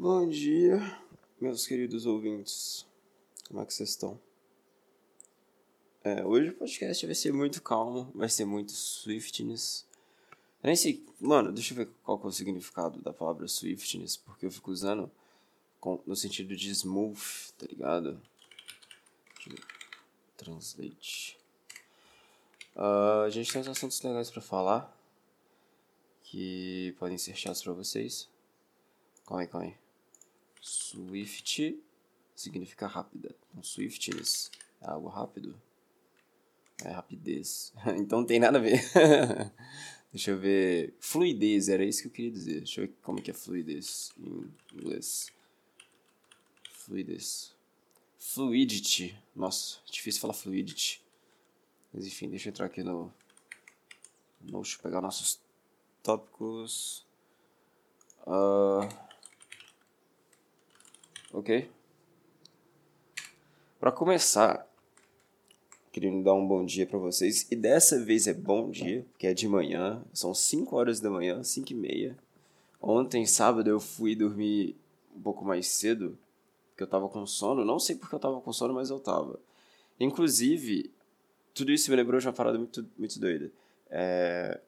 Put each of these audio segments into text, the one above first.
Bom dia, meus queridos ouvintes. Como é que vocês estão? É, hoje o podcast vai ser muito calmo, vai ser muito swiftness. Eu nem sei, mano, deixa eu ver qual é o significado da palavra swiftness, porque eu fico usando no sentido de smooth, tá ligado? Translate. Uh, a gente tem uns assuntos legais para falar que podem ser chatos para vocês. Calma aí, calma aí. Swift significa rápida. Então, swiftness é algo rápido. É rapidez. então não tem nada a ver. Deixa eu ver. Fluidez, era isso que eu queria dizer. Deixa eu ver como que é fluidez em inglês. Fluidez. Fluidity. Nossa, difícil falar fluidity. Mas enfim, deixa eu entrar aqui no. no deixa eu pegar nossos tópicos. Uh, ok? Para começar, queria dar um bom dia para vocês. E dessa vez é bom dia, porque é de manhã. São 5 horas da manhã, 5 e meia. Ontem, sábado, eu fui dormir um pouco mais cedo, porque eu tava com sono. Não sei porque eu tava com sono, mas eu tava. Inclusive, tudo isso me lembrou de uma parada muito, muito doida. É...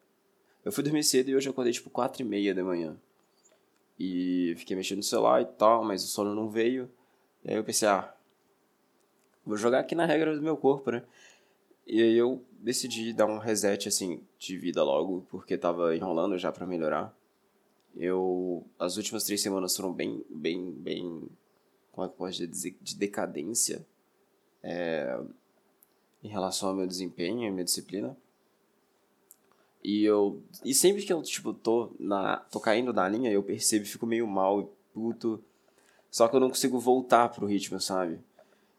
Eu fui dormir cedo e hoje eu acordei tipo 4 e meia da manhã. E fiquei mexendo no celular e tal, mas o sono não veio. E aí eu pensei, ah, vou jogar aqui na regra do meu corpo, né? E aí eu decidi dar um reset, assim, de vida logo, porque tava enrolando já para melhorar. Eu... As últimas três semanas foram bem, bem, bem... Como é que pode dizer? De decadência. É em relação ao meu desempenho e minha disciplina. E eu. E sempre que eu, tipo, tô, na, tô caindo na linha, eu percebo e fico meio mal e puto. Só que eu não consigo voltar pro ritmo, sabe?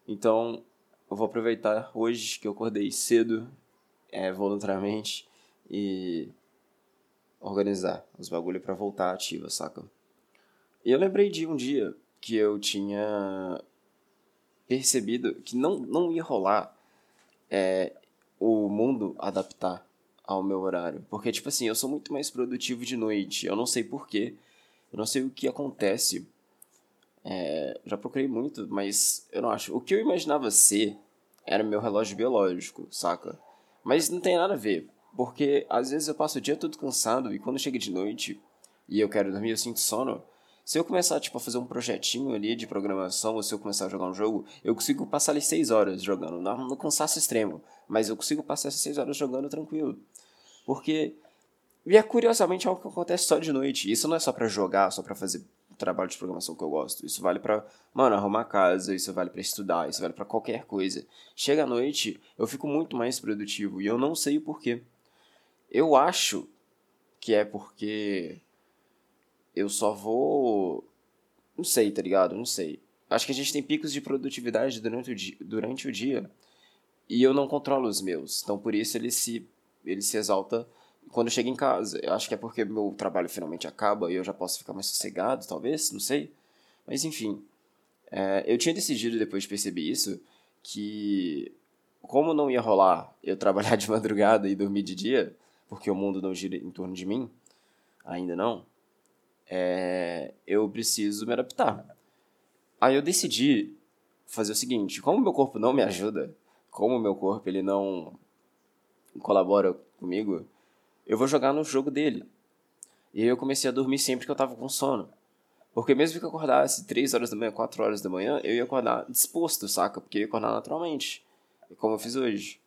Então, eu vou aproveitar hoje que eu acordei cedo, é, voluntariamente, e organizar os bagulho para voltar ativa, saca? E eu lembrei de um dia que eu tinha percebido que não, não ia rolar é, o mundo adaptar ao meu horário. Porque, tipo assim, eu sou muito mais produtivo de noite. Eu não sei porquê. Eu não sei o que acontece. É, já procurei muito, mas eu não acho. O que eu imaginava ser era meu relógio biológico, saca? Mas não tem nada a ver. Porque às vezes eu passo o dia todo cansado e quando chega de noite e eu quero dormir, eu sinto sono. Se eu começar, tipo, a fazer um projetinho ali de programação, ou se eu começar a jogar um jogo, eu consigo passar ali seis horas jogando, não no cansaço extremo, mas eu consigo passar essas seis horas jogando tranquilo. Porque, e é curiosamente algo que acontece só de noite. Isso não é só para jogar, só para fazer trabalho de programação que eu gosto. Isso vale para, mano, arrumar casa, isso vale para estudar, isso vale para qualquer coisa. Chega à noite, eu fico muito mais produtivo e eu não sei o porquê. Eu acho que é porque eu só vou. Não sei, tá ligado? Não sei. Acho que a gente tem picos de produtividade durante o dia, durante o dia e eu não controlo os meus. Então por isso ele se, ele se exalta quando eu chego em casa. Eu acho que é porque meu trabalho finalmente acaba e eu já posso ficar mais sossegado, talvez, não sei. Mas enfim, é, eu tinha decidido depois de perceber isso que como não ia rolar eu trabalhar de madrugada e dormir de dia, porque o mundo não gira em torno de mim, ainda não, é, eu preciso me adaptar. Aí eu decidi fazer o seguinte, como meu corpo não me ajuda, como meu corpo ele não colabora comigo, eu vou jogar no jogo dele. E aí eu comecei a dormir sempre que eu tava com sono. Porque mesmo que eu acordasse 3 horas da manhã, 4 horas da manhã, eu ia acordar disposto, saca? Porque eu ia acordar naturalmente. Como eu fiz hoje.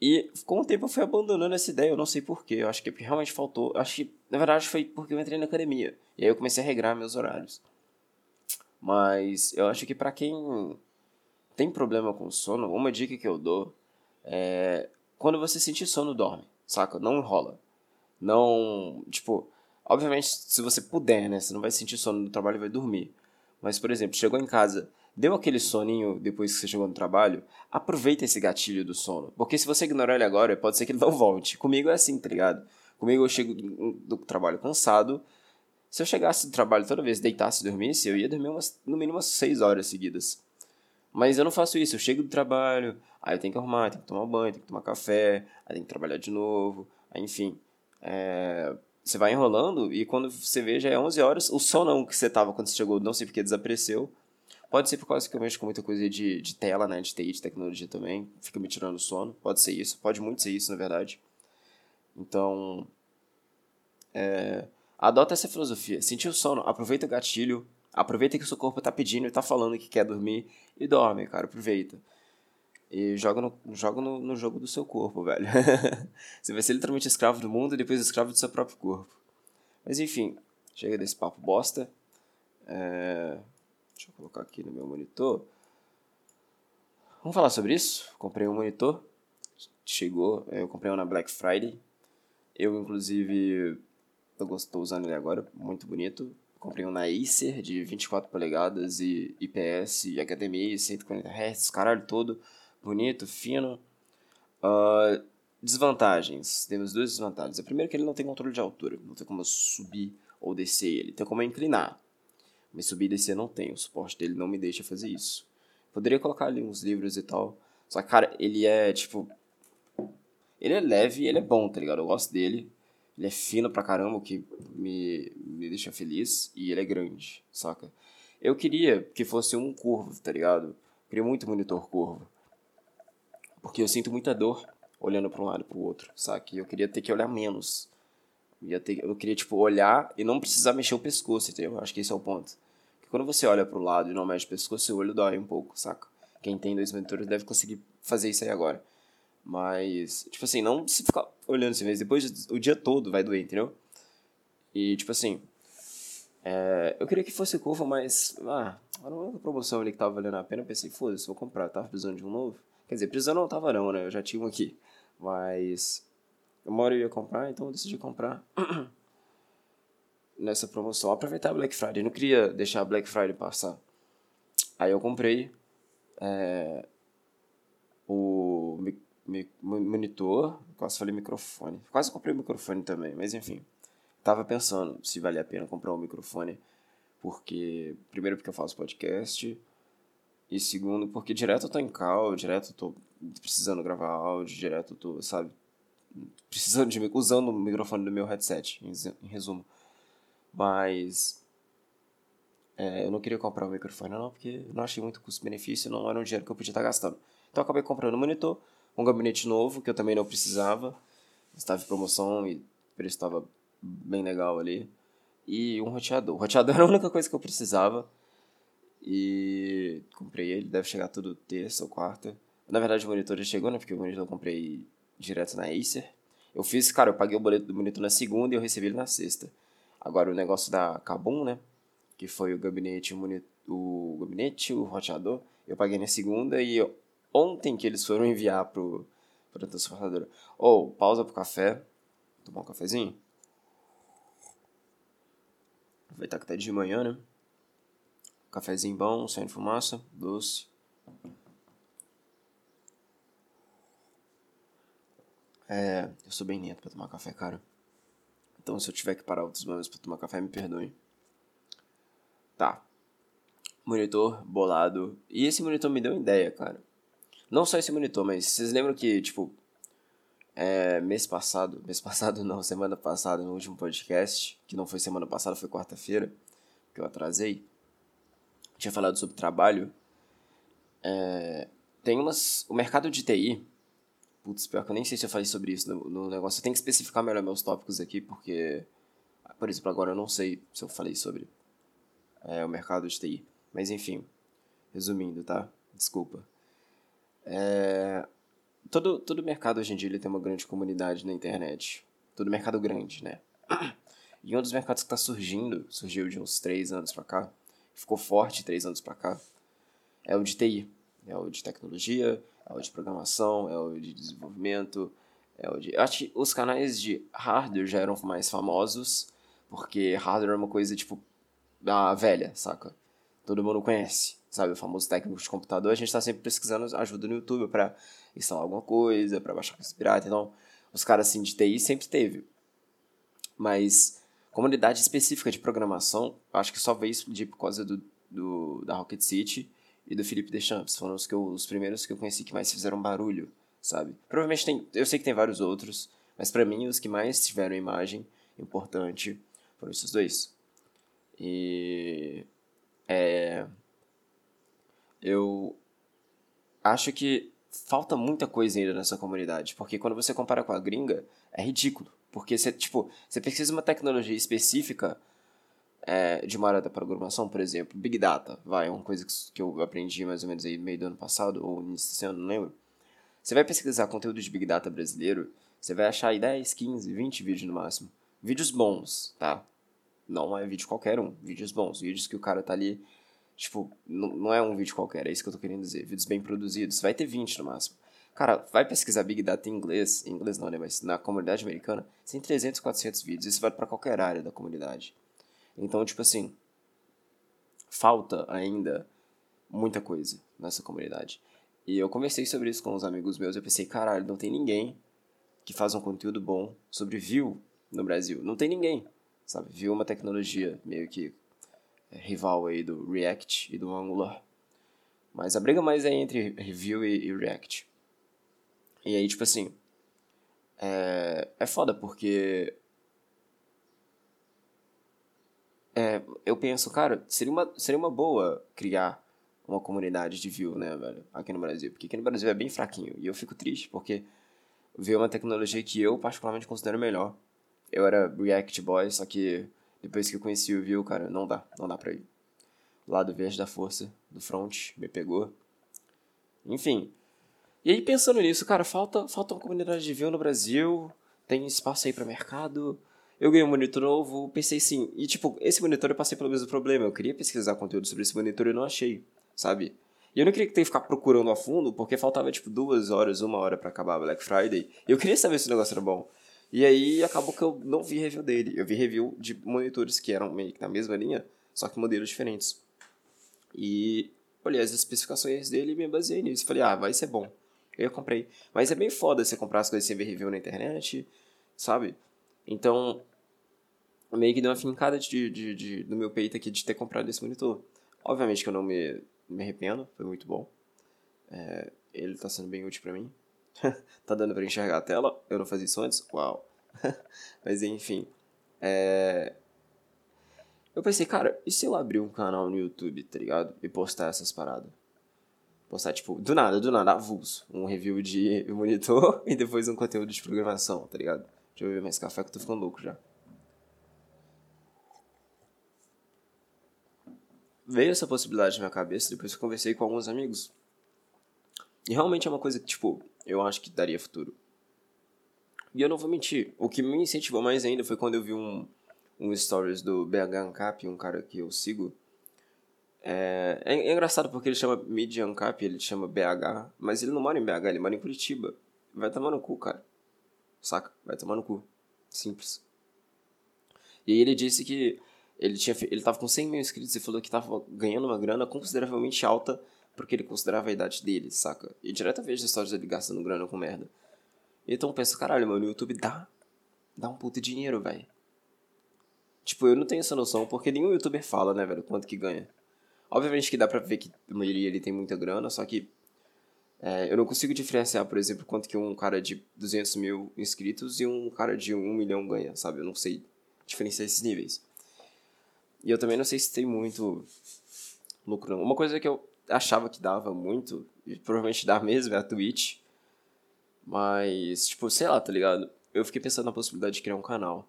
E com o tempo eu fui abandonando essa ideia, eu não sei porquê. Eu acho que realmente faltou. Acho que, na verdade, foi porque eu entrei na academia. E aí eu comecei a regrar meus horários. Mas eu acho que para quem tem problema com sono, uma dica que eu dou é quando você sentir sono, dorme, saca? Não enrola. Não, tipo, obviamente, se você puder, né? Você não vai sentir sono no trabalho e vai dormir. Mas, por exemplo, chegou em casa, Deu aquele soninho depois que você chegou no trabalho? Aproveita esse gatilho do sono. Porque se você ignorar ele agora, pode ser que ele não volte. Comigo é assim, tá ligado? Comigo eu chego do trabalho cansado. Se eu chegasse do trabalho toda vez, deitasse e dormisse, eu ia dormir umas, no mínimo umas 6 horas seguidas. Mas eu não faço isso. Eu chego do trabalho, aí eu tenho que arrumar, tenho que tomar banho, tenho que tomar café, aí tenho que trabalhar de novo, aí enfim. É... você vai enrolando e quando você vê já é 11 horas, o sol não que você tava quando você chegou, não sei porque desapareceu. Pode ser por causa que eu mexo com muita coisa de, de tela, né, de TI, de tecnologia também, fica me tirando sono, pode ser isso, pode muito ser isso, na verdade. Então, é, adota essa filosofia, sentiu sono, aproveita o gatilho, aproveita que o seu corpo tá pedindo e tá falando que quer dormir e dorme, cara, aproveita. E joga no, joga no, no jogo do seu corpo, velho. você vai ser literalmente escravo do mundo e depois escravo do seu próprio corpo. Mas enfim, chega desse papo bosta. É... Deixa eu colocar aqui no meu monitor. Vamos falar sobre isso? Comprei um monitor. Chegou, eu comprei um na Black Friday. Eu, inclusive, estou usando ele agora, muito bonito. Comprei um na Acer de 24 polegadas e IPS, e HDMI, 140 Hz, caralho todo bonito, fino. Uh, desvantagens. Temos duas desvantagens. A primeira é que ele não tem controle de altura. Não tem como subir ou descer ele. Tem como inclinar. Mas subir e descer não tem. O suporte dele não me deixa fazer isso. Poderia colocar ali uns livros e tal. Só que, cara, ele é, tipo... Ele é leve e ele é bom, tá ligado? Eu gosto dele. Ele é fino pra caramba, o que me, me deixa feliz. E ele é grande, saca? Eu queria que fosse um curvo, tá ligado? Eu queria muito monitor curvo. Porque eu sinto muita dor olhando para um lado e para o outro, sabe? Eu queria ter que olhar menos. Ia ter, eu queria, tipo, olhar e não precisar mexer o pescoço, entendeu? Acho que esse é o ponto. Porque quando você olha para o lado e não mexe o pescoço, seu olho dói um pouco, saca? Quem tem dois monitores deve conseguir fazer isso aí agora. Mas, tipo assim, não se ficar olhando assim, mas depois o dia todo vai doer, entendeu? E, tipo assim, é, eu queria que fosse curva, mas, ah, era uma promoção ali que tava valendo a pena. Eu pensei, foda-se, vou comprar, eu tava precisando de um novo. Quer dizer, precisando não tava não, né? Eu já tinha um aqui. Mas uma hora eu ia comprar, então eu decidi comprar nessa promoção. Aproveitar a Black Friday. Eu não queria deixar a Black Friday passar. Aí eu comprei é, o mi, mi, monitor, quase falei microfone. Quase comprei o microfone também, mas enfim. Tava pensando se valia a pena comprar um microfone. Porque, primeiro porque eu faço podcast, e segundo, porque direto eu tô em call, direto eu tô precisando gravar áudio, direto eu tô, sabe, precisando de usando o microfone do meu headset, em, resumo. Mas é, eu não queria comprar o microfone não, porque não achei muito custo-benefício, não era um dinheiro que eu podia estar gastando. Então acabei comprando um monitor, um gabinete novo, que eu também não precisava, estava em promoção e o preço estava bem legal ali, e um roteador. O roteador era a única coisa que eu precisava, e comprei ele, deve chegar tudo terça ou quarta. Na verdade, o monitor já chegou, né? Porque o monitor eu comprei direto na Acer. Eu fiz, cara, eu paguei o boleto do monitor na segunda e eu recebi ele na sexta. Agora, o negócio da Kabum, né? Que foi o gabinete, o, monitor, o gabinete, o roteador, eu paguei na segunda e eu, ontem que eles foram enviar pro, pra transportadora. Ou, oh, pausa pro café. Tomar um cafezinho. Aproveitar que tá de manhã, né? Cafézinho bom, sem fumaça, doce. É, eu sou bem lento pra tomar café, cara. Então se eu tiver que parar outros momentos pra tomar café, me perdoe. Tá. Monitor bolado. E esse monitor me deu uma ideia, cara. Não só esse monitor, mas vocês lembram que, tipo, é, mês passado, mês passado não, semana passada, no último podcast, que não foi semana passada, foi quarta-feira, que eu atrasei tinha falado sobre trabalho, é, tem umas. O mercado de TI. Putz, pior que eu nem sei se eu falei sobre isso no, no negócio. Eu tenho que especificar melhor meus tópicos aqui, porque. Por exemplo, agora eu não sei se eu falei sobre é, o mercado de TI. Mas enfim, resumindo, tá? Desculpa. É, todo, todo mercado hoje em dia ele tem uma grande comunidade na internet. Todo mercado grande, né? E um dos mercados que está surgindo, surgiu de uns três anos pra cá, ficou forte três anos para cá é o de TI. É o de tecnologia, é o de programação, é o de desenvolvimento, é o de... acho que os canais de hardware já eram mais famosos, porque hardware é uma coisa, tipo, da velha, saca? Todo mundo conhece, sabe? O famoso técnico de computador, a gente tá sempre pesquisando ajuda no YouTube para instalar alguma coisa, para baixar coisa pirata, então... Os caras, assim, de TI sempre teve. Mas Comunidade específica de programação, acho que só veio explodir por causa do, do, da Rocket City e do Felipe Deschamps. Foram os, que eu, os primeiros que eu conheci que mais fizeram barulho, sabe? Provavelmente tem. Eu sei que tem vários outros, mas para mim os que mais tiveram imagem importante foram esses dois. E é, eu acho que falta muita coisa ainda nessa comunidade, porque quando você compara com a gringa, é ridículo. Porque você, tipo, você precisa de uma tecnologia específica é, de uma área da programação, por exemplo, Big Data, vai, é uma coisa que eu aprendi mais ou menos aí meio do ano passado, ou início desse ano, não lembro. Você vai pesquisar conteúdo de Big Data brasileiro, você vai achar aí 10, 15, 20 vídeos no máximo. Vídeos bons, tá? Não é vídeo qualquer um, vídeos bons, vídeos que o cara tá ali, tipo, não, é um vídeo qualquer, é isso que eu tô querendo dizer, vídeos bem produzidos, vai ter 20 no máximo. Cara, vai pesquisar Big Data em inglês, em inglês não, né, mas na comunidade americana, tem 300, 400 vídeos, isso vale para qualquer área da comunidade. Então, tipo assim, falta ainda muita coisa nessa comunidade. E eu conversei sobre isso com os amigos meus, eu pensei, caralho, não tem ninguém que faz um conteúdo bom sobre Vue no Brasil. Não tem ninguém, sabe? Vue é uma tecnologia meio que é, rival aí do React e do Angular. Mas a briga mais é entre Vue e, e React. E aí, tipo assim, é, é foda porque é, eu penso, cara, seria uma, seria uma boa criar uma comunidade de Vue, né, velho, aqui no Brasil. Porque aqui no Brasil é bem fraquinho. E eu fico triste porque é uma tecnologia que eu particularmente considero melhor. Eu era React Boy, só que depois que eu conheci o Vue, cara, não dá, não dá pra ir. Lado verde da força do front me pegou. Enfim. E aí pensando nisso, cara, falta, falta uma comunidade de Vue no Brasil, tem espaço aí para mercado. Eu ganhei um monitor novo, pensei sim. E tipo, esse monitor eu passei pelo mesmo problema. Eu queria pesquisar conteúdo sobre esse monitor e não achei, sabe? E eu não queria ter que ficar procurando a fundo, porque faltava tipo duas horas, uma hora para acabar Black Friday. Eu queria saber se o negócio era bom. E aí acabou que eu não vi review dele. Eu vi review de monitores que eram meio que na mesma linha, só que modelos diferentes. E olhei as especificações dele e me baseei nisso. Falei, ah, vai ser bom. Eu comprei. Mas é bem foda você comprar as coisas sem ver review na internet, sabe? Então, meio que deu uma fincada de, de, de, no meu peito aqui de ter comprado esse monitor. Obviamente que eu não me me arrependo, foi muito bom. É, ele tá sendo bem útil para mim. tá dando para enxergar a tela, eu não fazia isso antes, uau. Mas enfim, é... eu pensei, cara, e se eu abrir um canal no YouTube, tá ligado? E postar essas paradas? Postar, tipo, do nada, do nada, avulso. Um review de monitor e depois um conteúdo de programação, tá ligado? Deixa eu beber mais café que eu tô ficando louco já. Veio essa possibilidade na minha cabeça depois que eu conversei com alguns amigos. E realmente é uma coisa que, tipo, eu acho que daria futuro. E eu não vou mentir, o que me incentivou mais ainda foi quando eu vi um, um stories do BH Ancap, um cara que eu sigo. É, é, é engraçado porque ele chama Media Ancap, ele chama BH, mas ele não mora em BH, ele mora em Curitiba. Vai tomar no cu, cara. Saca? Vai tomar no cu. Simples. E ele disse que ele, tinha, ele tava com 100 mil inscritos e falou que tava ganhando uma grana consideravelmente alta porque ele considerava a idade dele, saca? E direto vejo histórias dele gastando grana com merda. Então eu penso, caralho, mano, o YouTube dá, dá um puto dinheiro, velho. Tipo, eu não tenho essa noção porque nenhum youtuber fala, né, velho, quanto que ganha. Obviamente que dá pra ver que a maioria ele tem muita grana, só que é, eu não consigo diferenciar, por exemplo, quanto que um cara de 200 mil inscritos e um cara de 1 milhão ganha, sabe? Eu não sei diferenciar esses níveis. E eu também não sei se tem muito lucro, não. Uma coisa que eu achava que dava muito, e provavelmente dá mesmo, é a Twitch. Mas, tipo, sei lá, tá ligado? Eu fiquei pensando na possibilidade de criar um canal.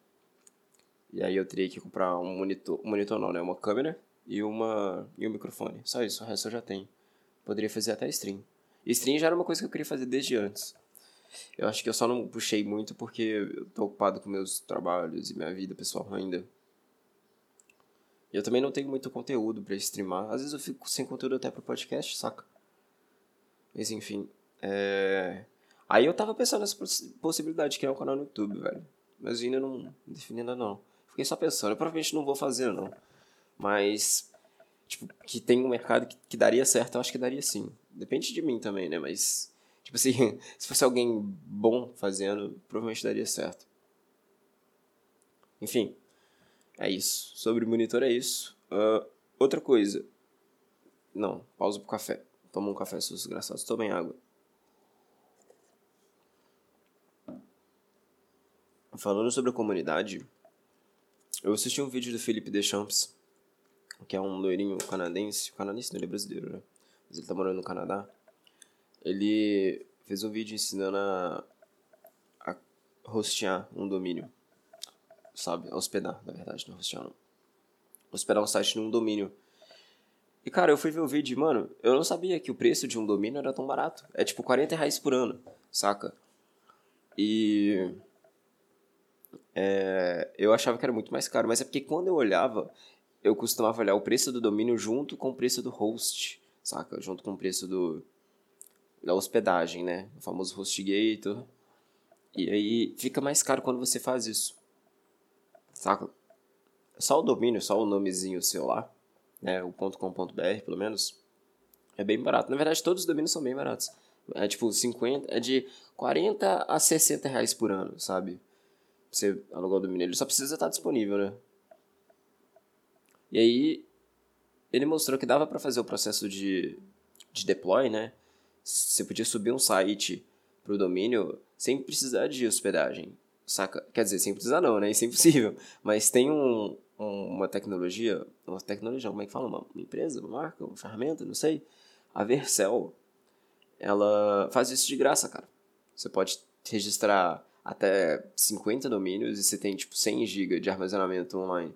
E aí eu teria que comprar um monitor, um monitor não, né? Uma câmera e, uma, e um microfone. Só isso, o resto eu já tenho. Poderia fazer até stream. E stream já era uma coisa que eu queria fazer desde antes. Eu acho que eu só não puxei muito porque eu tô ocupado com meus trabalhos e minha vida pessoal ainda. Eu também não tenho muito conteúdo para streamar. Às vezes eu fico sem conteúdo até pro podcast, saca? Mas enfim. É... Aí eu tava pensando nessa possibilidade de criar um canal no YouTube, velho. Mas ainda não defini ainda não. Fiquei só pensando. Eu provavelmente não vou fazer, não. Mas, tipo, que tem um mercado que, que daria certo, eu acho que daria sim. Depende de mim também, né? Mas, tipo assim, se fosse alguém bom fazendo, provavelmente daria certo. Enfim, é isso. Sobre o monitor é isso. Uh, outra coisa. Não, pausa pro café. Toma um café, seus desgraçados. Tomem água. Falando sobre a comunidade, Eu assisti um vídeo do Felipe Deschamps, que é um loirinho canadense. Canadense não, ele é brasileiro, né? Mas ele tá morando no Canadá. Ele fez um vídeo ensinando a, a hostear um domínio. Sabe? Hospedar, na verdade, não não. Hospedar um site num domínio. E cara, eu fui ver o vídeo mano, eu não sabia que o preço de um domínio era tão barato. É tipo 40 reais por ano, saca? E. É, eu achava que era muito mais caro, mas é porque quando eu olhava, eu costumava olhar o preço do domínio junto com o preço do host, saca? Junto com o preço do, da hospedagem, né? O famoso HostGator. E aí fica mais caro quando você faz isso. Saca? Só o domínio, só o nomezinho seu lá, né? O .com.br, pelo menos, é bem barato. Na verdade, todos os domínios são bem baratos. É tipo 50, é de 40 a 60 reais por ano, sabe? Você alugar o domínio. Ele só precisa estar disponível, né? E aí, ele mostrou que dava para fazer o processo de, de deploy, né? Você podia subir um site pro domínio sem precisar de hospedagem, saca? Quer dizer, sem precisar não, né? Isso é impossível. Mas tem um, um, uma tecnologia, uma tecnologia, como é que fala? Uma, uma empresa, uma marca, uma ferramenta, não sei. A Vercel, ela faz isso de graça, cara. Você pode registrar até 50 domínios e você tem tipo 100 GB de armazenamento online.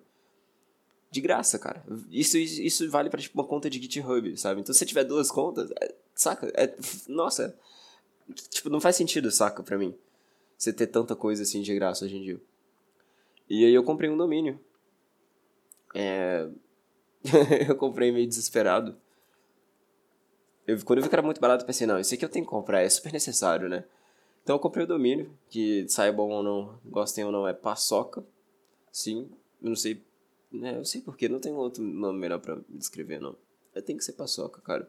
De graça, cara. Isso, isso vale para tipo uma conta de GitHub, sabe? Então se você tiver duas contas, é, saca? É, nossa, tipo, não faz sentido, saca, pra mim. Você ter tanta coisa assim de graça hoje em dia. E aí eu comprei um domínio. É... eu comprei meio desesperado. Eu, quando eu vi que era muito barato, eu pensei, não, isso aqui eu tenho que comprar, é super necessário, né? Então eu comprei o domínio, que saibam ou não, gostem ou não, é Paçoca. Sim, eu não sei, né, eu sei porquê, não tem outro nome melhor pra descrever, não. É, tem que ser Paçoca, cara.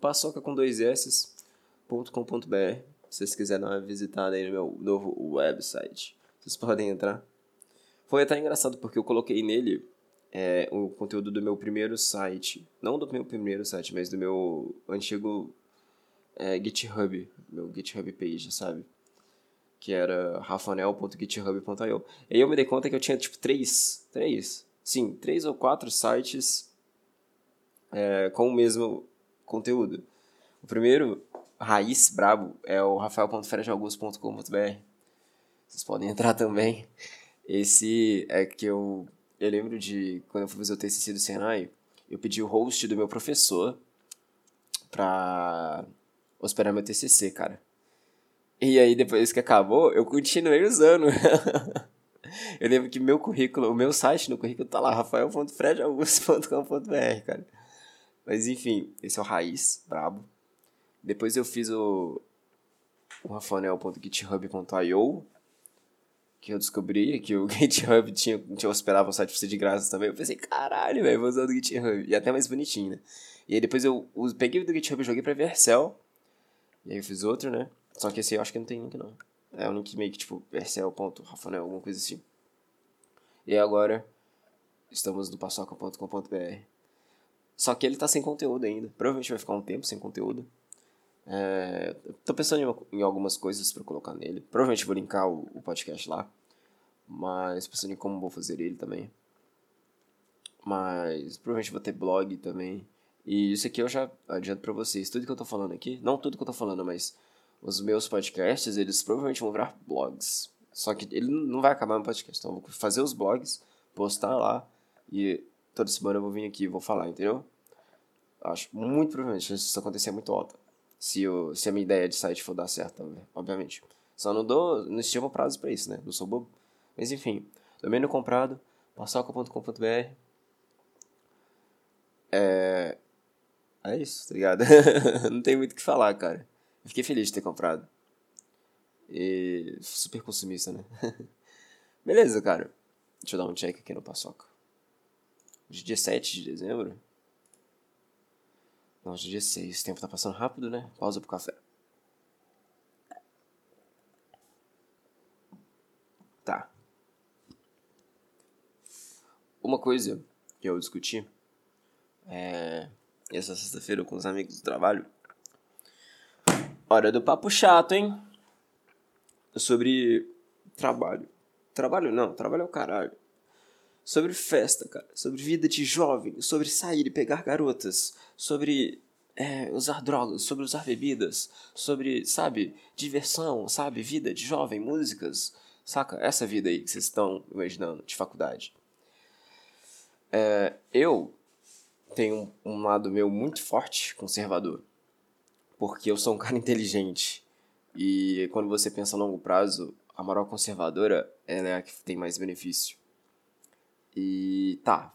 Paçoca com dois S.com.br. Se vocês quiserem dar uma visitada aí no meu novo website, vocês podem entrar. Foi até engraçado porque eu coloquei nele é, o conteúdo do meu primeiro site. Não do meu primeiro site, mas do meu antigo é, GitHub. Meu GitHub page, sabe? Que era rafanel.github.io. E aí eu me dei conta que eu tinha tipo três. Três? Sim, três ou quatro sites é, com o mesmo conteúdo. O primeiro, raiz brabo, é o rafael.fredaugusto.com.br. Vocês podem entrar também. Esse é que eu eu lembro de quando eu fui fazer o TCC do Senai, eu pedi o host do meu professor pra hospedar meu TCC, cara. E aí, depois que acabou, eu continuei usando. eu lembro que meu currículo, o meu site no currículo tá lá, rafael.fredaugusto.com.br, cara. Mas enfim, esse é o Raiz, brabo. Depois eu fiz o, o rafael.github.io, que eu descobri que o GitHub tinha, tinha hospedava um site pra você de graça também. Eu pensei, caralho, velho, vou usar o GitHub. E até mais bonitinho, né? E aí depois eu, eu peguei do GitHub e joguei pra Vercel. E aí eu fiz outro, né? Só que esse eu acho que não tem link, não. É um link meio que tipo vercel.rafael, alguma coisa assim. E agora estamos no paçoca.com.br. Só que ele tá sem conteúdo ainda. Provavelmente vai ficar um tempo sem conteúdo. É, tô pensando em, em algumas coisas para colocar nele. Provavelmente vou linkar o, o, podcast lá. Mas pensando em como vou fazer ele também. Mas provavelmente vou ter blog também. E isso aqui eu já adianto para vocês. Tudo que eu tô falando aqui, não tudo que eu tô falando, mas os meus podcasts, eles provavelmente vão virar blogs. Só que ele não vai acabar no podcast. Então eu vou fazer os blogs, postar lá e toda semana eu vou vir aqui e vou falar, entendeu? Acho muito provavelmente isso acontecer muito alta se, se a minha ideia de site for dar certo também, obviamente. Só não dou, não estimo prazo pra isso, né? Não sou bobo. Mas enfim, domínio comprado, passoca.com.br. É. É isso, tá ligado? não tem muito o que falar, cara. Eu fiquei feliz de ter comprado. E. Super consumista, né? Beleza, cara. Deixa eu dar um check aqui no Paçoca. Hoje é dia 7 de dezembro. É dia 6. O tempo tá passando rápido, né? Pausa pro café. Tá. Uma coisa que eu discuti é, essa sexta-feira com os amigos do trabalho. Hora do papo chato, hein? Sobre trabalho. Trabalho não, trabalho é o caralho. Sobre festa, cara, sobre vida de jovem, sobre sair e pegar garotas, sobre é, usar drogas, sobre usar bebidas, sobre, sabe, diversão, sabe, vida de jovem, músicas, saca? Essa vida aí que vocês estão imaginando de faculdade. É, eu tenho um, lado meu muito forte, conservador, porque eu sou um cara inteligente e quando você pensa a longo prazo, a moral conservadora ela é a que tem mais benefício. E tá.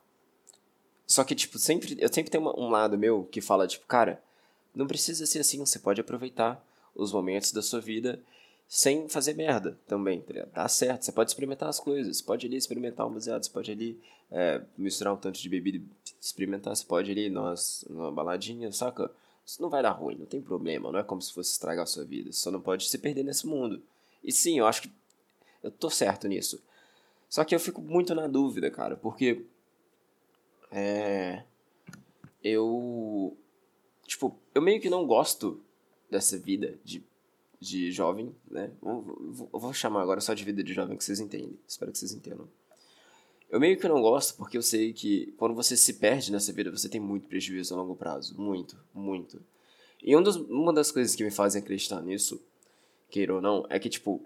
Só que, tipo, sempre, eu sempre tenho uma, um lado meu que fala, tipo, cara, não precisa ser assim, você pode aproveitar os momentos da sua vida sem fazer merda também, tá Dá certo, você pode experimentar as coisas, pode ali experimentar um baseado, você pode ali é, misturar um tanto de bebida experimentar, você pode ali nós, numa baladinha, saca? Isso não vai dar ruim, não tem problema, não é como se fosse estragar a sua vida, você só não pode se perder nesse mundo. E sim, eu acho que eu tô certo nisso. Só que eu fico muito na dúvida, cara, porque. É. Eu. Tipo, eu meio que não gosto dessa vida de, de jovem, né? Vou chamar agora só de vida de jovem que vocês entendem. Espero que vocês entendam. Eu meio que não gosto porque eu sei que quando você se perde nessa vida, você tem muito prejuízo a longo prazo. Muito, muito. E um dos, uma das coisas que me fazem acreditar nisso, queira ou não, é que, tipo,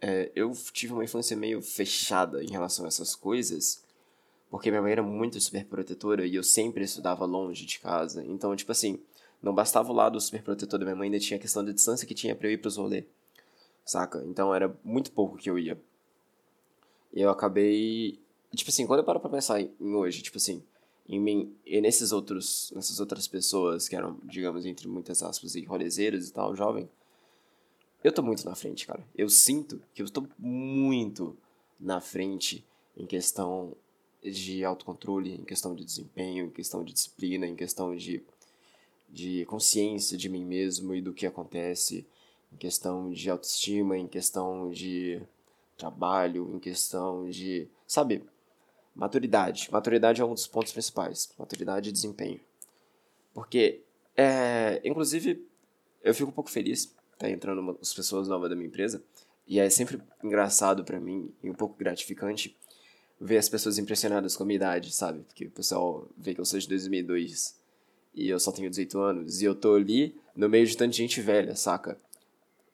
é, eu tive uma infância meio fechada em relação a essas coisas, porque minha mãe era muito super protetora e eu sempre estudava longe de casa. Então, tipo assim, não bastava o lado super protetor da minha mãe, ainda tinha a questão da distância que tinha pra eu ir pros rolê. Saca? Então era muito pouco que eu ia. E eu acabei. Tipo assim, quando eu paro pra pensar em hoje, tipo assim, em mim e nesses outros, nessas outras pessoas que eram, digamos, entre muitas aspas, e rolezeiros e tal, jovem, eu tô muito na frente, cara. Eu sinto que eu tô muito na frente em questão de autocontrole, em questão de desempenho, em questão de disciplina, em questão de, de consciência de mim mesmo e do que acontece, em questão de autoestima, em questão de trabalho, em questão de, sabe, maturidade. Maturidade é um dos pontos principais. Maturidade e desempenho. Porque, é, inclusive, eu fico um pouco feliz tá entrando umas pessoas novas da minha empresa. E é sempre engraçado para mim e um pouco gratificante ver as pessoas impressionadas com a minha idade, sabe? Porque o pessoal vê que eu sou de 2002 e eu só tenho 18 anos e eu tô ali no meio de tanta gente velha, saca?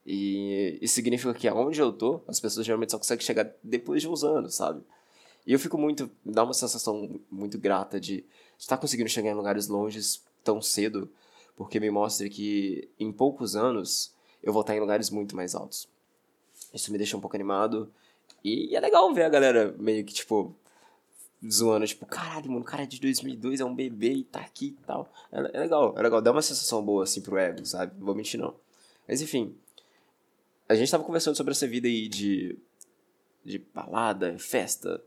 E isso significa que aonde eu tô, as pessoas geralmente só conseguem chegar depois de uns anos, sabe? E eu fico muito, dá uma sensação muito grata de estar conseguindo chegar em lugares longes tão cedo, porque me mostra que em poucos anos eu vou estar em lugares muito mais altos. Isso me deixa um pouco animado. E é legal ver a galera meio que, tipo, zoando, tipo, caralho, mano, o cara é de 2002, é um bebê e tá aqui e tal. É, é, legal, é legal, dá uma sensação boa, assim, pro ego, sabe? Não vou mentir, não. Mas, enfim, a gente tava conversando sobre essa vida aí de, de balada, festa.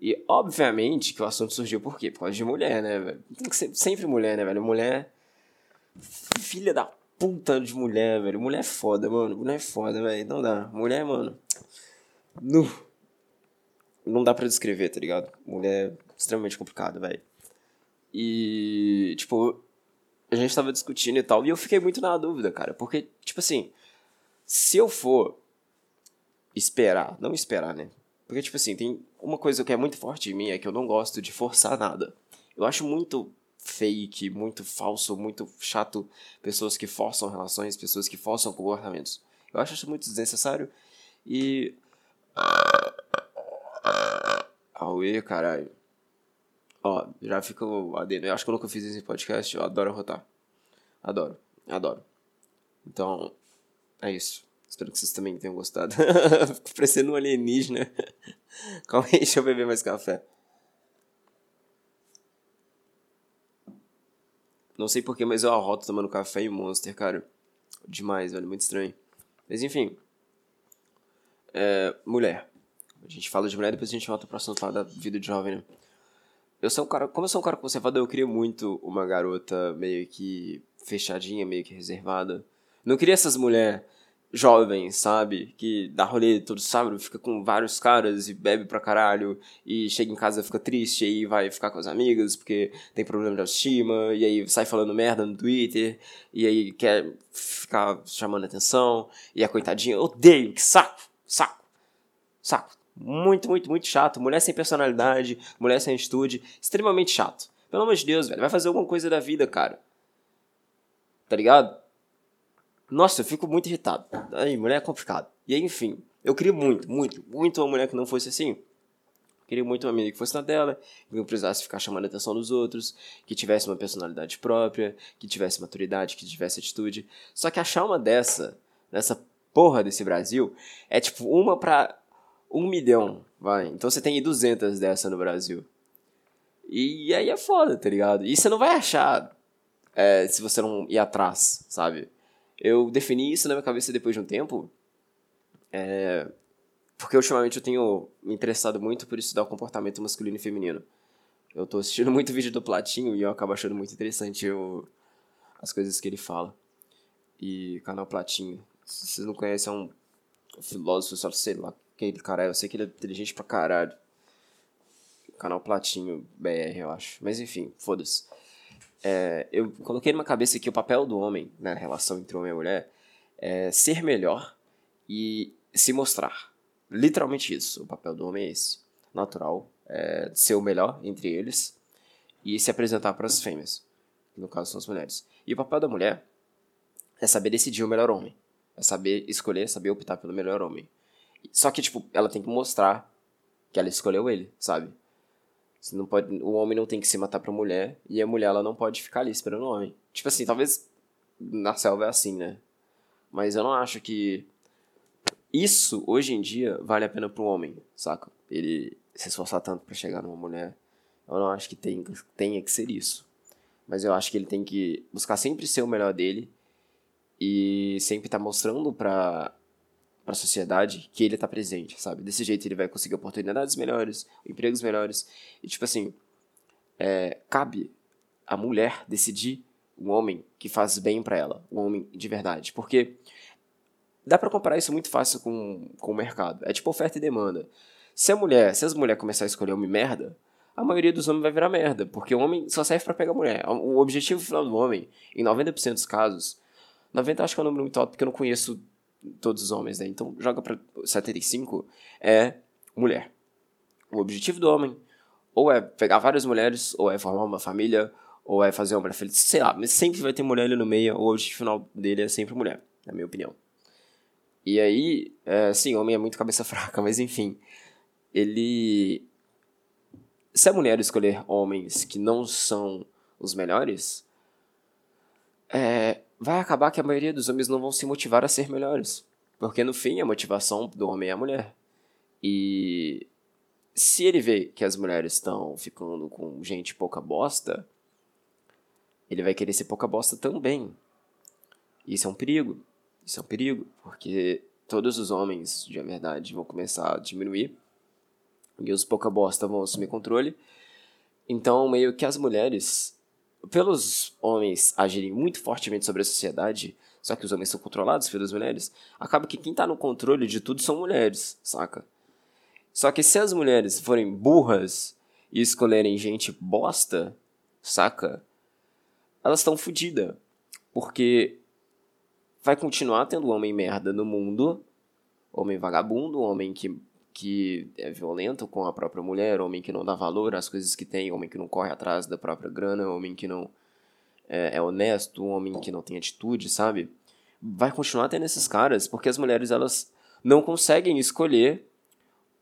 E, obviamente, que o assunto surgiu por quê? Por causa de mulher, né, velho? Tem que ser sempre mulher, né, velho? Mulher, filha da puta de mulher, velho. Mulher é foda, mano. Mulher é foda, velho. Não dá. Mulher, mano. Nu. Não dá pra descrever, tá ligado? Mulher é extremamente complicada, velho. E, tipo, a gente tava discutindo e tal. E eu fiquei muito na dúvida, cara. Porque, tipo assim, se eu for esperar, não esperar, né? Porque, tipo assim, tem uma coisa que é muito forte em mim é que eu não gosto de forçar nada. Eu acho muito fake, muito falso, muito chato, pessoas que forçam relações, pessoas que forçam comportamentos. Eu acho isso muito desnecessário e. Aue, caralho. Ó, já fica o adendo. Eu acho que eu fiz isso em podcast, eu adoro rotar. Adoro, adoro. Então, é isso. Espero que vocês também tenham gostado. Fico parecendo um alienígena. Calma aí, deixa eu beber mais café. Não sei porquê, mas eu arroto tomando café e Monster, cara. Demais, velho. Muito estranho. Mas enfim. É, mulher. A gente fala de mulher, depois a gente volta pro assunto lá da vida de jovem, né? Eu sou um cara. Como eu sou um cara conservador, eu queria muito uma garota meio que fechadinha, meio que reservada. Não queria essas mulheres jovem, sabe? Que dá rolê todo sábado, fica com vários caras e bebe pra caralho, e chega em casa fica triste, e aí vai ficar com as amigas porque tem problema de autoestima, e aí sai falando merda no Twitter, e aí quer ficar chamando atenção, e a coitadinha, odeio, que saco, saco, saco. Muito, muito, muito chato. Mulher sem personalidade, mulher sem atitude, extremamente chato. Pelo amor de Deus, velho. Vai fazer alguma coisa da vida, cara. Tá ligado? Nossa, eu fico muito irritado. Aí, mulher é complicado. E aí, enfim, eu queria muito, muito, muito uma mulher que não fosse assim. Queria muito uma menina que fosse na dela, que não precisasse ficar chamando a atenção dos outros, que tivesse uma personalidade própria, que tivesse maturidade, que tivesse atitude. Só que achar uma dessa, nessa porra desse Brasil, é tipo uma pra um milhão, vai. Então você tem 200 dessa no Brasil. E aí é foda, tá ligado? E você não vai achar é, se você não ir atrás, sabe? Eu defini isso na minha cabeça depois de um tempo. É, porque ultimamente eu tenho me interessado muito por estudar o comportamento masculino e feminino. Eu tô assistindo muito vídeo do Platinho e eu acabo achando muito interessante as coisas que ele fala. E canal Platinho. Se vocês não conhecem, é um filósofo, só sei lá quem ele cara é. Eu sei que ele é inteligente pra caralho. Canal Platinho BR, eu acho. Mas enfim, foda-se. É, eu coloquei minha cabeça que o papel do homem na relação entre homem e mulher é ser melhor e se mostrar. Literalmente isso. O papel do homem é esse. Natural. É ser o melhor entre eles e se apresentar para as fêmeas. Que no caso são as mulheres. E o papel da mulher é saber decidir o melhor homem. É saber escolher, saber optar pelo melhor homem. Só que, tipo, ela tem que mostrar que ela escolheu ele, sabe? Você não pode, o homem não tem que se matar pra mulher e a mulher ela não pode ficar ali esperando o homem. Tipo assim, talvez na selva é assim, né? Mas eu não acho que isso, hoje em dia, vale a pena pro homem, saca? Ele se esforçar tanto para chegar numa mulher. Eu não acho que tem, tenha que ser isso. Mas eu acho que ele tem que buscar sempre ser o melhor dele e sempre estar tá mostrando pra, pra sociedade que ele tá presente, sabe? Desse jeito ele vai conseguir oportunidades melhores, empregos melhores. E tipo assim, é, cabe a mulher decidir um homem que faz bem para ela, um homem de verdade. Porque dá para comparar isso muito fácil com, com o mercado. É tipo oferta e demanda. Se a mulher, se as mulheres começarem a escolher homem merda, a maioria dos homens vai virar merda, porque o homem só serve para pegar mulher. O objetivo final do homem, em 90% dos casos, 90 acho que é um número muito alto porque eu não conheço todos os homens, né? Então joga para 75 é mulher. O objetivo do homem ou é pegar várias mulheres, ou é formar uma família, ou é fazer uma mulher feliz, sei lá, mas sempre vai ter mulher ali no meio, o objetivo final dele é sempre mulher, na minha opinião. E aí, é, sim, homem é muito cabeça fraca, mas enfim. Ele. Se a mulher escolher homens que não são os melhores, é, vai acabar que a maioria dos homens não vão se motivar a ser melhores. Porque no fim a motivação do homem é a mulher. E se ele vê que as mulheres estão ficando com gente pouca bosta, ele vai querer ser pouca bosta também. Isso é um perigo. Isso é um perigo, porque todos os homens, de verdade, vão começar a diminuir e os pouca bosta vão assumir controle. Então, meio que as mulheres, pelos homens agirem muito fortemente sobre a sociedade, só que os homens são controlados pelas mulheres, acaba que quem tá no controle de tudo são mulheres, saca? Só que se as mulheres forem burras e escolherem gente bosta, saca? Elas estão fodidas. Porque vai continuar tendo homem merda no mundo, homem vagabundo, homem que, que é violento com a própria mulher, homem que não dá valor às coisas que tem, homem que não corre atrás da própria grana, homem que não é, é honesto, homem que não tem atitude, sabe? Vai continuar tendo esses caras, porque as mulheres elas não conseguem escolher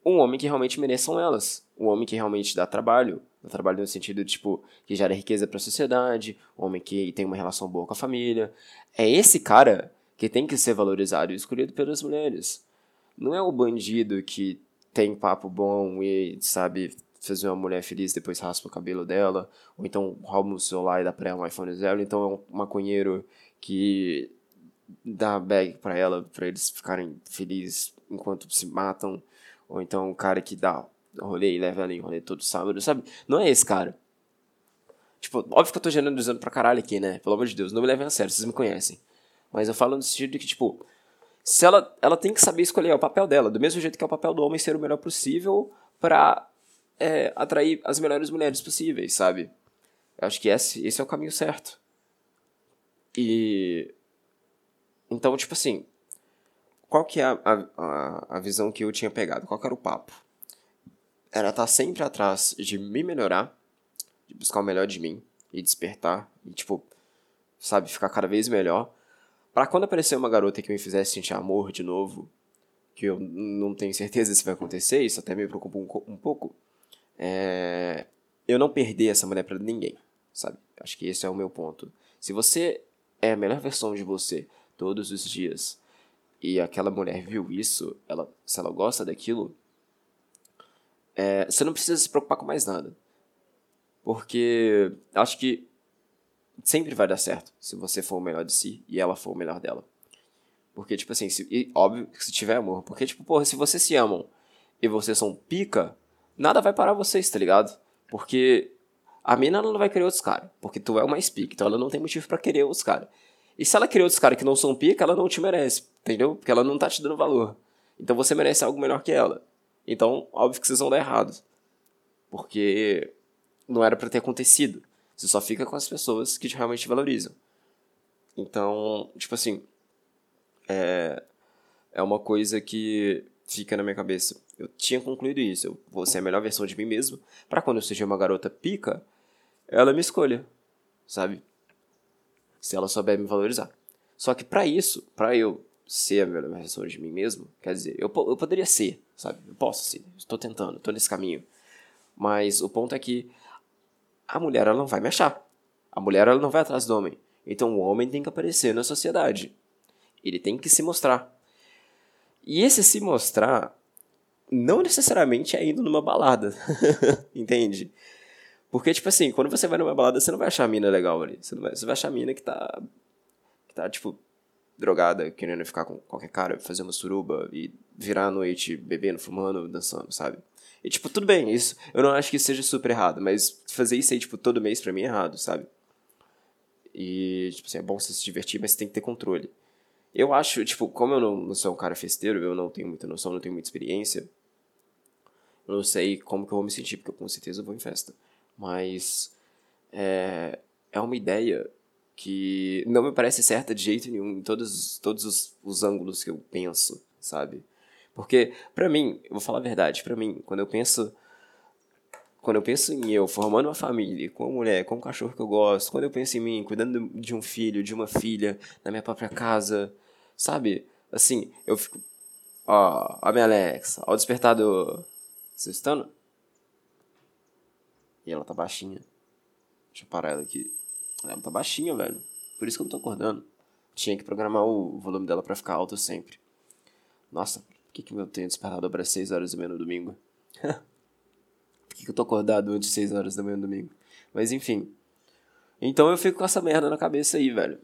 um homem que realmente mereçam elas, um homem que realmente dá trabalho, dá trabalho no sentido tipo que gera riqueza para a sociedade, um homem que tem uma relação boa com a família. É esse cara que tem que ser valorizado e escolhido pelas mulheres. Não é o bandido que tem papo bom e sabe fazer uma mulher feliz depois raspa o cabelo dela, ou então rouba o celular e dá pra ela um iPhone zero, então é um maconheiro que dá bag para ela, para eles ficarem felizes enquanto se matam, ou então um cara que dá rolê e leva ela em rolê todo sábado, sabe? Não é esse cara. Tipo, óbvio que eu tô generalizando pra caralho aqui, né? Pelo amor de Deus, não me levem a sério, vocês me conhecem. Mas eu falo no sentido de que, tipo, se ela, ela tem que saber escolher o papel dela, do mesmo jeito que é o papel do homem ser o melhor possível para é, atrair as melhores mulheres possíveis, sabe? Eu acho que esse, esse é o caminho certo. E. Então, tipo assim. Qual que é a, a, a visão que eu tinha pegado? Qual que era o papo? era estar tá sempre atrás de me melhorar, de buscar o melhor de mim e despertar e tipo, sabe, ficar cada vez melhor. Para quando aparecer uma garota que me fizesse sentir amor de novo, que eu não tenho certeza se vai acontecer, isso até me preocupa um, um pouco, é, eu não perder essa mulher para ninguém, sabe? Acho que esse é o meu ponto. Se você é a melhor versão de você todos os dias e aquela mulher viu isso, ela, se ela gosta daquilo, é, você não precisa se preocupar com mais nada. Porque acho que sempre vai dar certo se você for o melhor de si e ela for o melhor dela. Porque, tipo assim, se, e, óbvio que se tiver amor. Porque, tipo, porra, se vocês se amam e vocês são pica, nada vai parar vocês, tá ligado? Porque a mina ela não vai querer outros caras. Porque tu é o mais pica, então ela não tem motivo para querer outros caras. E se ela querer outros caras que não são pica, ela não te merece, entendeu? Porque ela não tá te dando valor. Então você merece algo melhor que ela. Então, óbvio que vocês vão dar errado. Porque não era para ter acontecido. Você só fica com as pessoas que realmente te valorizam. Então, tipo assim, é, é uma coisa que fica na minha cabeça. Eu tinha concluído isso. Eu vou ser a melhor versão de mim mesmo. para quando eu seja uma garota pica, ela me escolha, sabe? Se ela souber me valorizar. Só que para isso, para eu ser a melhor versão de mim mesmo, quer dizer, eu, eu poderia ser, sabe? Eu posso ser, estou tentando, estou nesse caminho. Mas o ponto é que a mulher ela não vai me achar. A mulher ela não vai atrás do homem. Então o homem tem que aparecer na sociedade. Ele tem que se mostrar. E esse se mostrar não necessariamente é indo numa balada. Entende? Porque, tipo assim, quando você vai numa balada, você não vai achar a mina legal ali. Você, vai, você vai achar a mina que tá. que tá, tipo, drogada, querendo ficar com qualquer cara, fazer uma suruba e virar a noite bebendo, fumando, dançando, sabe? E, tipo, tudo bem, isso. Eu não acho que seja super errado, mas fazer isso aí, tipo, todo mês pra mim é errado, sabe? E, tipo assim, é bom você se divertir, mas você tem que ter controle. Eu acho, tipo, como eu não, não sou um cara festeiro, eu não tenho muita noção, não tenho muita experiência, eu não sei como que eu vou me sentir, porque eu com certeza vou em festa. Mas é, é uma ideia que não me parece certa de jeito nenhum em todos, todos os, os ângulos que eu penso, sabe? Porque, para mim, eu vou falar a verdade, para mim, quando eu penso quando eu penso em eu formando uma família, com uma mulher, com um cachorro que eu gosto, quando eu penso em mim cuidando de um filho, de uma filha, na minha própria casa, sabe? Assim, eu fico. Ó, a minha Alexa, ó o despertador. Vocês estão? E ela tá baixinha. Deixa eu parar ela aqui. Ela tá baixinha, velho. Por isso que eu não tô acordando. Tinha que programar o volume dela para ficar alto sempre. Nossa, por que, que eu tenho despertador para 6 horas da manhã no domingo? por que, que eu tô acordado antes de 6 horas da manhã no domingo? Mas enfim. Então eu fico com essa merda na cabeça aí, velho.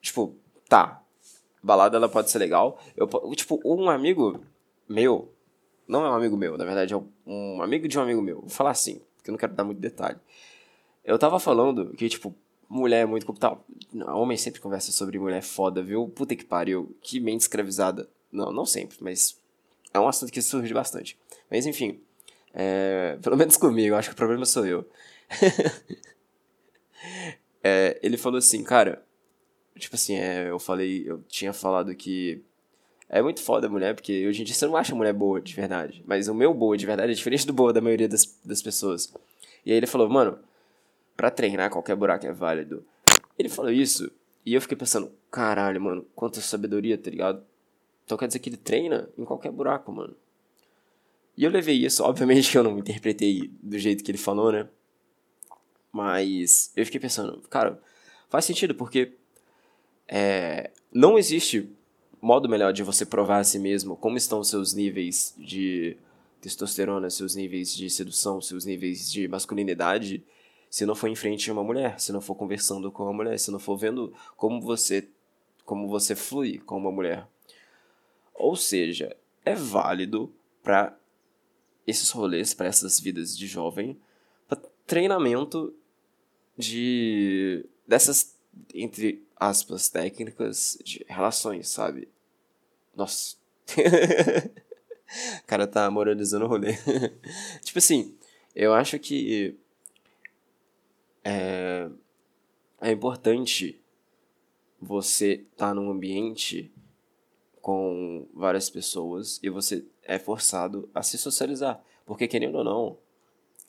Tipo, tá. Balada ela pode ser legal. Eu, tipo, um amigo meu. Não é um amigo meu, na verdade é um amigo de um amigo meu. Vou falar assim, porque eu não quero dar muito detalhe. Eu tava falando que, tipo, mulher é muito. Tá, homem sempre conversa sobre mulher foda, viu? Puta que pariu. Que mente escravizada. Não, não sempre, mas é um assunto que surge bastante. Mas enfim. É, pelo menos comigo, acho que o problema sou eu. é, ele falou assim, cara. Tipo assim, é, eu falei. Eu tinha falado que. É muito foda a mulher, porque hoje em dia você não acha mulher boa de verdade. Mas o meu boa de verdade é diferente do boa da maioria das, das pessoas. E aí ele falou, mano, para treinar qualquer buraco é válido. Ele falou isso e eu fiquei pensando, caralho, mano, quanta sabedoria, tá ligado? Então quer dizer que ele treina em qualquer buraco, mano. E eu levei isso, obviamente que eu não interpretei do jeito que ele falou, né? Mas eu fiquei pensando, cara, faz sentido porque é, não existe modo melhor de você provar a si mesmo como estão os seus níveis de testosterona, seus níveis de sedução, seus níveis de masculinidade se não for em frente a uma mulher, se não for conversando com uma mulher, se não for vendo como você como você flui com uma mulher. Ou seja, é válido para esses rolês, para essas vidas de jovem, para treinamento de dessas entre aspas técnicas de relações, sabe? Nossa. o cara tá moralizando o rolê. tipo assim, eu acho que é, é importante você estar tá num ambiente com várias pessoas e você é forçado a se socializar. Porque, querendo ou não,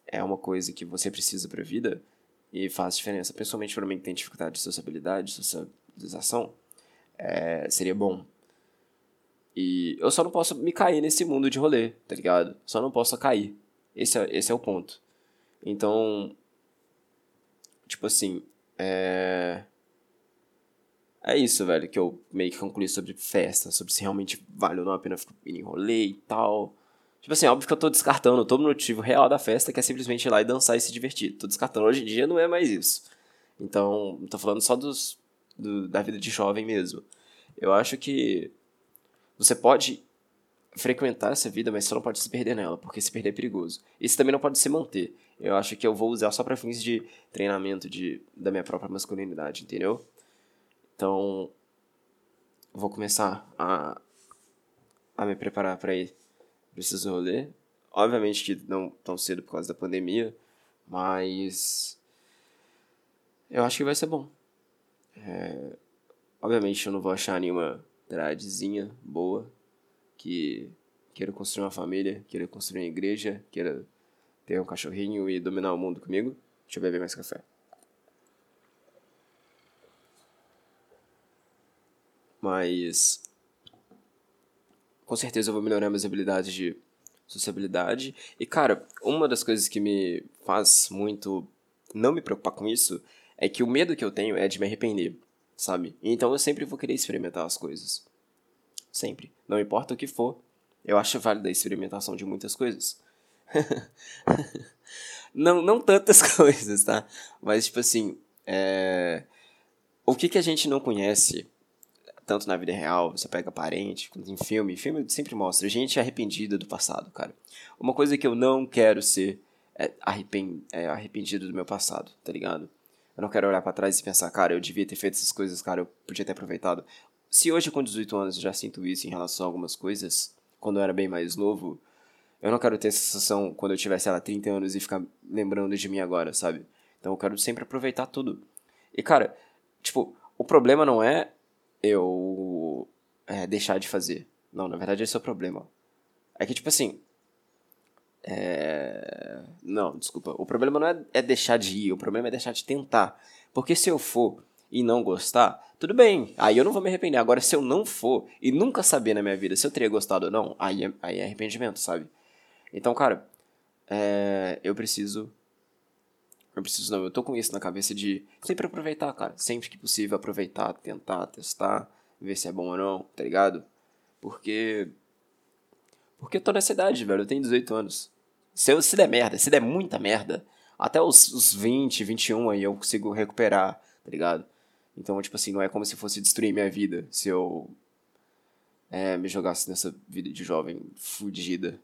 é uma coisa que você precisa pra vida e faz diferença. Principalmente para mim que tem dificuldade de sociabilidade, socialização, é, seria bom. E eu só não posso me cair nesse mundo de rolê, tá ligado? Só não posso cair. Esse é, esse é o ponto. Então, tipo assim, é... É isso, velho, que eu meio que concluí sobre festa, sobre se realmente vale ou não a pena ir em rolê e tal. Tipo assim, óbvio que eu tô descartando todo o motivo real da festa, que é simplesmente ir lá e dançar e se divertir. Tô descartando. Hoje em dia não é mais isso. Então, tô falando só dos, do, da vida de jovem mesmo. Eu acho que você pode frequentar essa vida, mas você não pode se perder nela, porque se perder é perigoso. Isso também não pode se manter. Eu acho que eu vou usar só para fins de treinamento de, da minha própria masculinidade, entendeu? Então, vou começar a, a me preparar para ir pra esses rolê. Obviamente que não tão cedo por causa da pandemia, mas eu acho que vai ser bom. É, obviamente eu não vou achar nenhuma tradezinha boa que queira construir uma família, queira construir uma igreja, queira ter um cachorrinho e dominar o mundo comigo. Deixa eu beber mais café. Mas com certeza eu vou melhorar minhas habilidades de sociabilidade. E cara, uma das coisas que me faz muito não me preocupar com isso é que o medo que eu tenho é de me arrepender, sabe? Então eu sempre vou querer experimentar as coisas. Sempre. Não importa o que for, eu acho válida a experimentação de muitas coisas. não, não tantas coisas, tá? Mas, tipo assim, é... o que, que a gente não conhece, tanto na vida real, você pega parente, em filme, filme sempre mostra gente arrependida do passado, cara. Uma coisa que eu não quero ser é, é arrependido do meu passado, tá ligado? Eu não quero olhar para trás e pensar, cara, eu devia ter feito essas coisas, cara, eu podia ter aproveitado. Se hoje, com 18 anos, eu já sinto isso em relação a algumas coisas, quando eu era bem mais novo, eu não quero ter essa sensação quando eu tiver, sei lá, 30 anos e ficar lembrando de mim agora, sabe? Então eu quero sempre aproveitar tudo. E, cara, tipo, o problema não é eu é, deixar de fazer. Não, na verdade esse é o problema. É que, tipo assim, é... Não, desculpa. O problema não é, é deixar de ir, o problema é deixar de tentar. Porque se eu for e não gostar, tudo bem, aí eu não vou me arrepender. Agora, se eu não for e nunca saber na minha vida se eu teria gostado ou não, aí é, aí é arrependimento, sabe? Então, cara, é... eu preciso. Eu preciso não, eu tô com isso na cabeça de sempre aproveitar, cara. Sempre que possível, aproveitar, tentar, testar, ver se é bom ou não, tá ligado? Porque. Porque eu tô nessa idade, velho. Eu tenho 18 anos. Se, eu, se der merda, se der muita merda, até os, os 20, 21 aí eu consigo recuperar, tá ligado? Então, tipo assim, não é como se fosse destruir minha vida se eu é, me jogasse nessa vida de jovem fudida.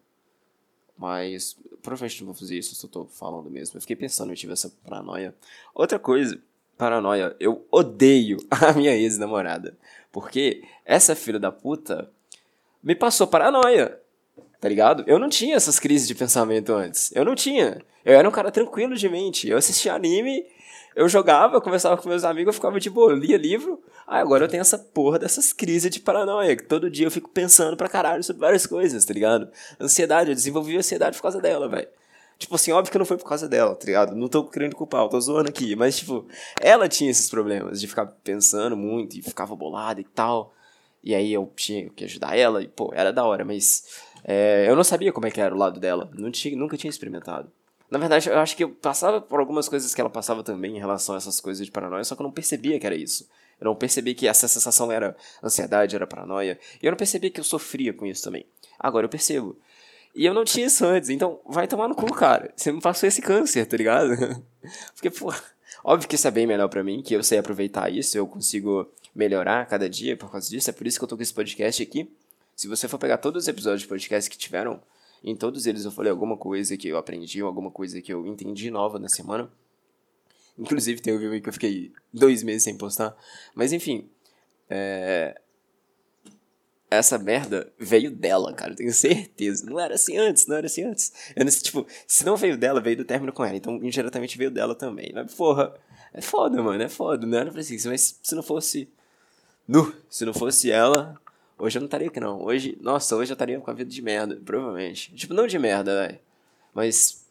Mas provavelmente não vou fazer isso, só tô falando mesmo. Eu fiquei pensando, eu tive essa paranoia. Outra coisa, paranoia, eu odeio a minha ex-namorada. Porque essa filha da puta me passou paranoia tá ligado? Eu não tinha essas crises de pensamento antes. Eu não tinha. Eu era um cara tranquilo de mente. Eu assistia anime, eu jogava, eu conversava com meus amigos, eu ficava boa, eu lia livro. Ah, agora eu tenho essa porra dessas crises de paranoia, que todo dia eu fico pensando pra caralho sobre várias coisas, tá ligado? Ansiedade, eu desenvolvi ansiedade por causa dela, velho. Tipo assim, óbvio que não foi por causa dela, tá ligado? Não tô querendo culpar, eu tô zoando aqui. Mas, tipo, ela tinha esses problemas de ficar pensando muito e ficava bolada e tal. E aí eu tinha que ajudar ela e, pô, era da hora, mas é, eu não sabia como é que era o lado dela. Tinha, nunca tinha experimentado. Na verdade, eu acho que eu passava por algumas coisas que ela passava também em relação a essas coisas de paranoia, só que eu não percebia que era isso. Eu não percebi que essa sensação era ansiedade, era paranoia. E eu não percebia que eu sofria com isso também. Agora eu percebo. E eu não tinha isso antes, então vai tomar no cu, cara. Você me passou esse câncer, tá ligado? Porque, pô, óbvio que isso é bem melhor para mim, que eu sei aproveitar isso, eu consigo melhorar cada dia por causa disso. É por isso que eu tô com esse podcast aqui. Se você for pegar todos os episódios de podcast que tiveram, em todos eles eu falei alguma coisa que eu aprendi, alguma coisa que eu entendi nova na semana. Inclusive tem um vídeo que eu fiquei dois meses sem postar. Mas enfim, é... essa merda veio dela, cara, eu tenho certeza. Não era assim antes, não era assim antes. Eu não, tipo, se não veio dela, veio do término com ela. Então, indiretamente veio dela também. Mas, porra, é foda, mano, é foda. Não era pra isso. Mas se não fosse. Nu, se não fosse ela, Hoje eu não estaria aqui, não. Hoje, nossa, hoje eu estaria com a vida de merda, provavelmente. Tipo, não de merda, velho. Mas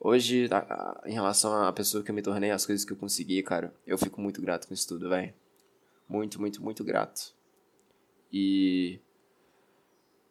hoje, em relação à pessoa que eu me tornei, as coisas que eu consegui, cara, eu fico muito grato com isso tudo, velho. Muito, muito, muito grato. E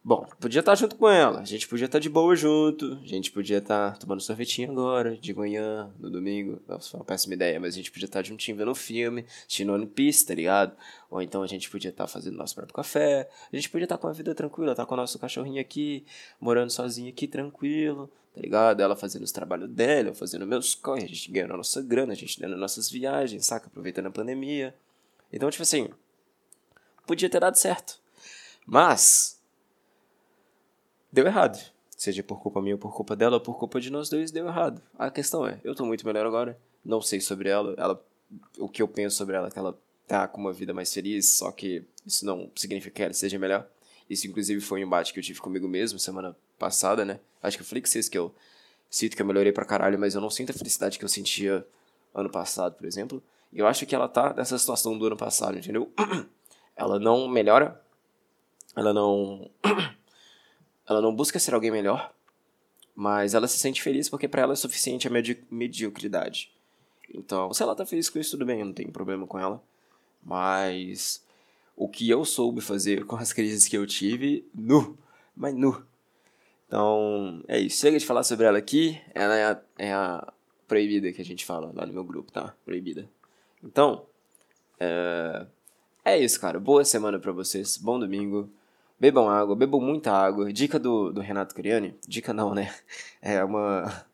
Bom, podia estar junto com ela, a gente podia estar de boa junto, a gente podia estar tomando sorvetinho agora, de manhã, no domingo. Nossa, foi uma péssima ideia, mas a gente podia estar juntinho vendo um filme, assistindo One Piece, tá ligado? Ou então a gente podia estar fazendo nosso próprio café, a gente podia estar com a vida tranquila, estar com o nosso cachorrinho aqui, morando sozinho aqui, tranquilo, tá ligado? Ela fazendo os trabalhos dela, eu fazendo meus corres, a gente ganhando a nossa grana, a gente dando nossas viagens, saca? Aproveitando a pandemia. Então, tipo assim, podia ter dado certo. Mas, deu errado. Seja por culpa minha ou por culpa dela ou por culpa de nós dois, deu errado. A questão é, eu tô muito melhor agora, não sei sobre ela, ela o que eu penso sobre ela que ela tá com uma vida mais feliz, só que isso não significa que ela seja melhor. Isso, inclusive, foi um embate que eu tive comigo mesmo semana passada, né? Acho que eu falei que vocês que eu sinto que eu melhorei pra caralho, mas eu não sinto a felicidade que eu sentia ano passado, por exemplo. E eu acho que ela tá nessa situação do ano passado, entendeu? Ela não melhora, ela não ela não busca ser alguém melhor, mas ela se sente feliz porque para ela é suficiente a medi mediocridade. Então, se ela tá feliz com isso, tudo bem, eu não tenho problema com ela. Mas o que eu soube fazer com as crises que eu tive, nu, mas nu. Então, é isso. Chega de falar sobre ela aqui. Ela é a, é a proibida que a gente fala lá no meu grupo, tá? Proibida. Então, é, é isso, cara. Boa semana para vocês. Bom domingo. Bebam água, bebam muita água. Dica do, do Renato Criani. Dica não, né? É uma.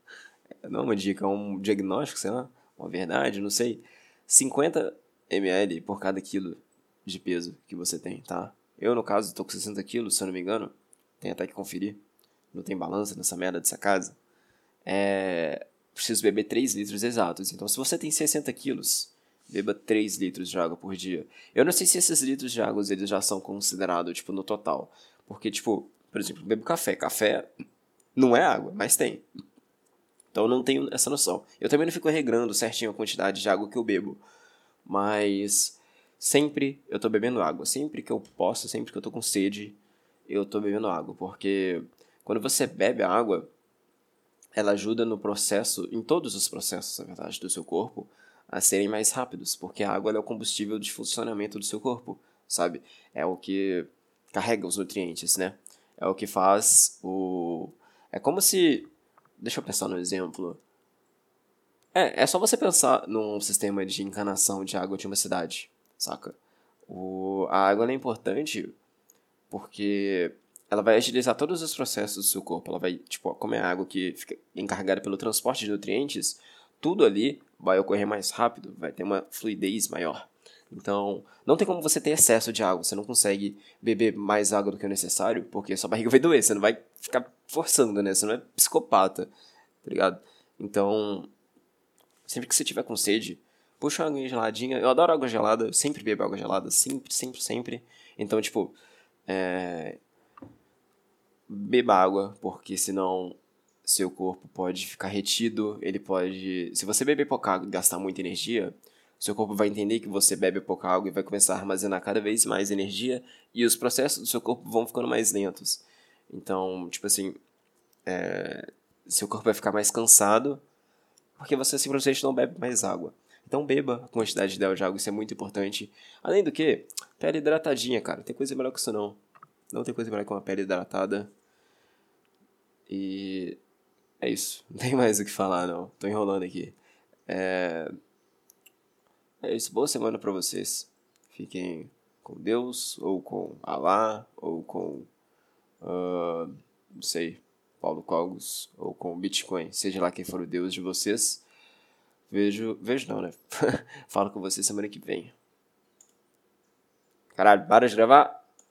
Não é uma dica, é um diagnóstico, sei lá. Uma verdade, não sei. 50 ml por cada quilo de peso que você tem, tá? Eu, no caso, tô com 60 quilos, se eu não me engano. Tem até que conferir. Não tem balança nessa merda dessa casa. É. Preciso beber 3 litros exatos. Então, se você tem 60 quilos, beba 3 litros de água por dia. Eu não sei se esses litros de água eles já são considerados, tipo, no total. Porque, tipo, por exemplo, bebo café. Café não é água, mas tem. Então eu não tenho essa noção. Eu também não fico regrando certinho a quantidade de água que eu bebo. Mas sempre eu tô bebendo água. Sempre que eu posso, sempre que eu tô com sede, eu tô bebendo água. Porque quando você bebe água, ela ajuda no processo, em todos os processos, na verdade, do seu corpo, a serem mais rápidos, porque a água é o combustível de funcionamento do seu corpo, sabe? É o que carrega os nutrientes, né? É o que faz o. É como se. Deixa eu pensar no exemplo. É, é só você pensar num sistema de encanação de água de uma cidade, saca? O, a água é importante porque ela vai agilizar todos os processos do seu corpo. Ela vai, tipo, como é água que fica encarregada pelo transporte de nutrientes, tudo ali vai ocorrer mais rápido, vai ter uma fluidez maior. Então, não tem como você ter excesso de água. Você não consegue beber mais água do que o necessário, porque sua barriga vai doer. Você não vai ficar forçando, né? Você não é psicopata, tá ligado? Então, sempre que você tiver com sede, puxa uma água geladinha. Eu adoro água gelada, eu sempre bebo água gelada, sempre, sempre, sempre. Então, tipo, é... beba água, porque senão seu corpo pode ficar retido, ele pode. Se você beber pouca água e gastar muita energia, seu corpo vai entender que você bebe pouca água e vai começar a armazenar cada vez mais energia e os processos do seu corpo vão ficando mais lentos. Então, tipo assim, é... seu corpo vai ficar mais cansado porque você simplesmente não bebe mais água. Então beba a quantidade ideal de água, isso é muito importante. Além do que, pele hidratadinha, cara. Tem coisa melhor que isso não. Não tem coisa melhor que uma pele hidratada. E é isso. Não tem mais o que falar, não. Tô enrolando aqui. É, é isso. Boa semana para vocês. Fiquem com Deus, ou com Alá, ou com. Uh, não sei. Paulo Cogos, ou com Bitcoin. Seja lá quem for o Deus de vocês. Vejo. Vejo não, né? Falo com vocês semana que vem. Caralho, para de gravar.